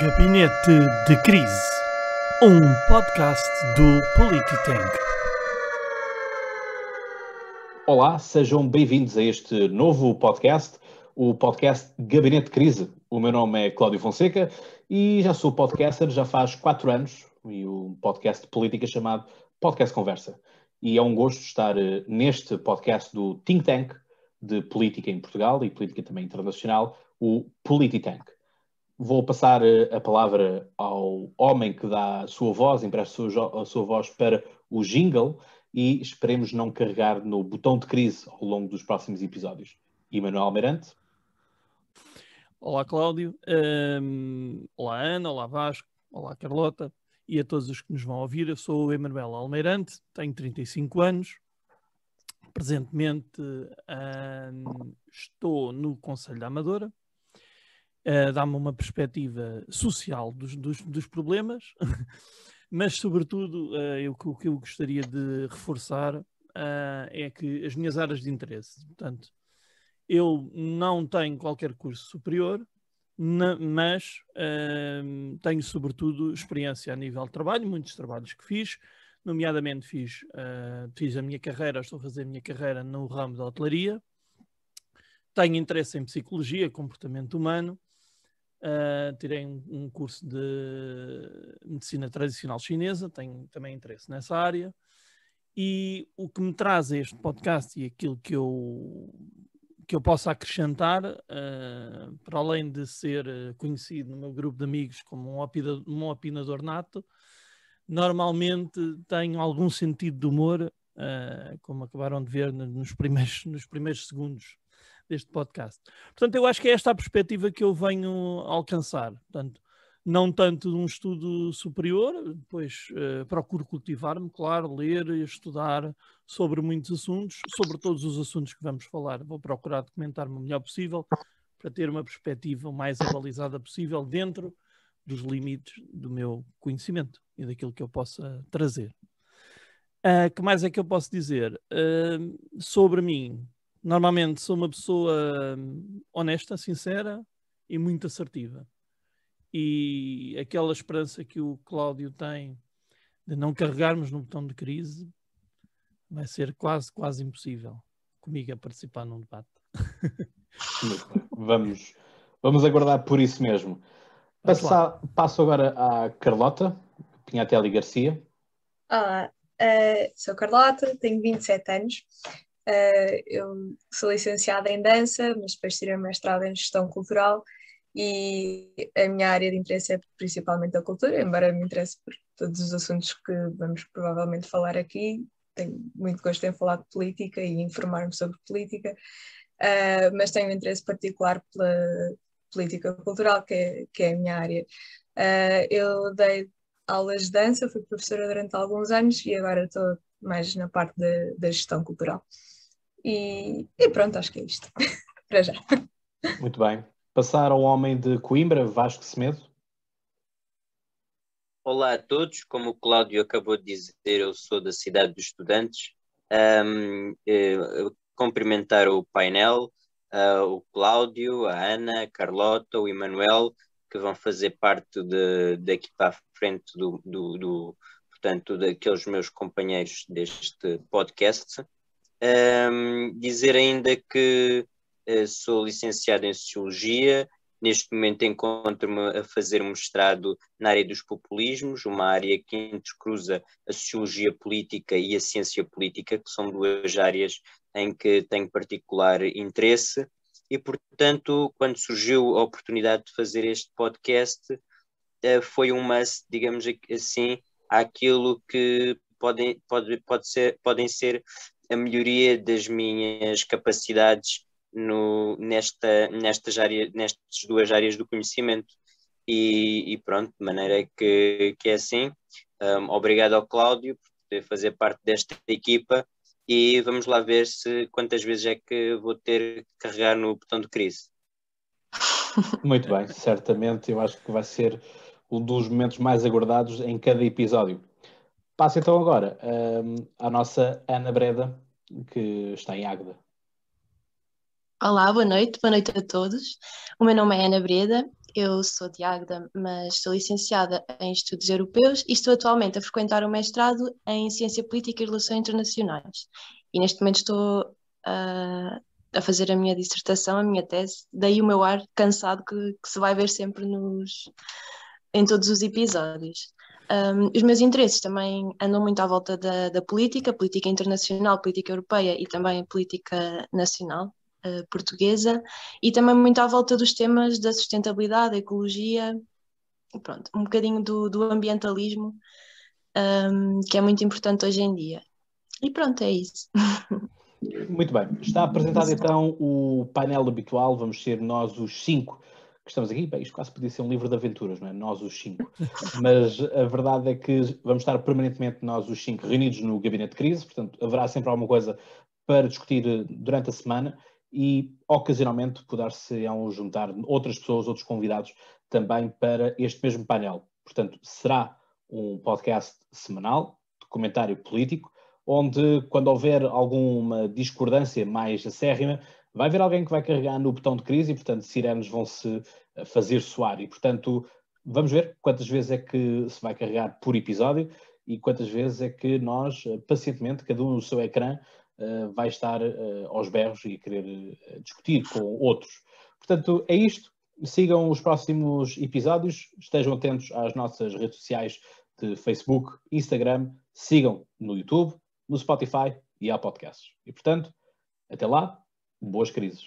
Gabinete de Crise, um podcast do Polititank. Olá, sejam bem-vindos a este novo podcast, o podcast Gabinete de Crise. O meu nome é Cláudio Fonseca e já sou podcaster já faz quatro anos e um podcast de política chamado Podcast Conversa. E é um gosto estar eh, neste podcast do Think Tank de política em Portugal e política também internacional, o Polititank. Vou passar eh, a palavra ao homem que dá a sua voz, empresta a sua, a sua voz para o jingle e esperemos não carregar no botão de crise ao longo dos próximos episódios. Emanuel Almeirante. Olá, Cláudio. Um, olá, Ana. Olá, Vasco. Olá, Carlota. E a todos os que nos vão ouvir. Eu sou o Emanuel Almeirante, tenho 35 anos. Presentemente um, estou no Conselho da Amadora uh, dá-me uma perspectiva social dos, dos, dos problemas, mas, sobretudo, uh, eu, o que eu gostaria de reforçar uh, é que as minhas áreas de interesse, portanto, eu não tenho qualquer curso superior, na, mas uh, tenho sobretudo experiência a nível de trabalho, muitos trabalhos que fiz, nomeadamente fiz, uh, fiz a minha carreira, estou a fazer a minha carreira no ramo da hotelaria, tenho interesse em psicologia, comportamento humano, Uh, tirei um, um, curso de medicina tradicional chinesa, tenho também interesse nessa área. E o que me traz a este podcast e aquilo que eu, que eu posso acrescentar, uh, para além de ser conhecido no meu grupo de amigos como um, opina, um opinador nato, normalmente tenho algum sentido de humor, uh, como acabaram de ver nos primeiros, nos primeiros segundos deste podcast. Portanto, eu acho que é esta a perspectiva que eu venho alcançar. Portanto, não tanto de um estudo superior, depois uh, procuro cultivar-me, claro, ler e estudar sobre muitos assuntos, sobre todos os assuntos que vamos falar. Vou procurar documentar-me o melhor possível para ter uma perspectiva mais avalizada possível dentro dos limites do meu conhecimento e daquilo que eu possa trazer. O uh, que mais é que eu posso dizer? Uh, sobre mim, Normalmente sou uma pessoa hum, honesta, sincera e muito assertiva. E aquela esperança que o Cláudio tem de não carregarmos no botão de crise vai ser quase, quase impossível comigo a participar num debate. vamos, vamos aguardar por isso mesmo. Passa, passo agora à Carlota Pinhatelli Garcia. Olá, uh, sou Carlota, tenho 27 anos. Uh, eu sou licenciada em dança, mas depois tirei mestrado em gestão cultural e a minha área de interesse é principalmente a cultura, embora me interesse por todos os assuntos que vamos provavelmente falar aqui. Tenho muito gosto em falar de política e informar-me sobre política, uh, mas tenho um interesse particular pela política cultural, que é, que é a minha área. Uh, eu dei aulas de dança, fui professora durante alguns anos e agora estou mais na parte da gestão cultural. E, e pronto, acho que é isto. Para já. Muito bem. Passar ao homem de Coimbra, Vasco Semedo. Olá a todos, como o Cláudio acabou de dizer, eu sou da cidade dos estudantes. Um, eh, cumprimentar o painel, uh, o Cláudio, a Ana, a Carlota, o Emanuel, que vão fazer parte de, daqui para a frente do, do, do, portanto, daqueles meus companheiros deste podcast. Um, dizer ainda que uh, sou licenciado em Sociologia, neste momento encontro-me a fazer um mestrado na área dos populismos, uma área que entrecruza a sociologia política e a ciência política, que são duas áreas em que tenho particular interesse. E, portanto, quando surgiu a oportunidade de fazer este podcast, uh, foi uma, digamos assim, aquilo que podem, pode, pode ser, podem ser a melhoria das minhas capacidades no, nesta, nestas, áreas, nestas duas áreas do conhecimento. E, e pronto, de maneira que, que é assim. Um, obrigado ao Cláudio por poder fazer parte desta equipa e vamos lá ver se quantas vezes é que vou ter que carregar no botão de crise. Muito bem, certamente eu acho que vai ser um dos momentos mais aguardados em cada episódio. Passo então agora um, à nossa Ana Breda, que está em Águeda. Olá, boa noite, boa noite a todos. O meu nome é Ana Breda, eu sou de Águeda, mas sou licenciada em Estudos Europeus e estou atualmente a frequentar o mestrado em Ciência Política e Relações Internacionais. E neste momento estou uh, a fazer a minha dissertação, a minha tese, daí o meu ar cansado que, que se vai ver sempre nos, em todos os episódios. Um, os meus interesses também andam muito à volta da, da, política, política internacional, política europeia e também política nacional uh, portuguesa, e também muito à volta dos temas da sustentabilidade, da ecologia, pronto, um bocadinho do, do ambientalismo, um, que é muito importante hoje em dia. E pronto, é isso. Muito bem. Está apresentado então o painel habitual, vamos ser nós os cinco que estamos aqui. Bem, isto quase podia ser um livro de aventuras, não é? Nós os cinco. Mas a verdade é que vamos estar permanentemente nós os cinco reunidos no gabinete de crise, portanto haverá sempre alguma coisa para discutir eh, durante a semana e ocasionalmente poder-se juntar outras pessoas, outros convidados também para este mesmo painel. Portanto, será um podcast semanal de comentário político onde, quando houver alguma discordância mais acérrima, vai haver alguém que vai carregar no botão de crise e, portanto, sirenes vão se eh, fazer soar. E, portanto, vamos ver quantas vezes é que se vai carregar por episódio e quantas vezes é que nós, eh, pacientemente, cada um no seu ecrã, eh, vai estar aos berros e querer discutir com outros. Portanto, é isto. Sigam os próximos episódios, estejam atentos às nossas redes sociais de Facebook, Instagram, sigam no YouTube, no Spotify e há podcasts. E, portanto, até lá, boas crises.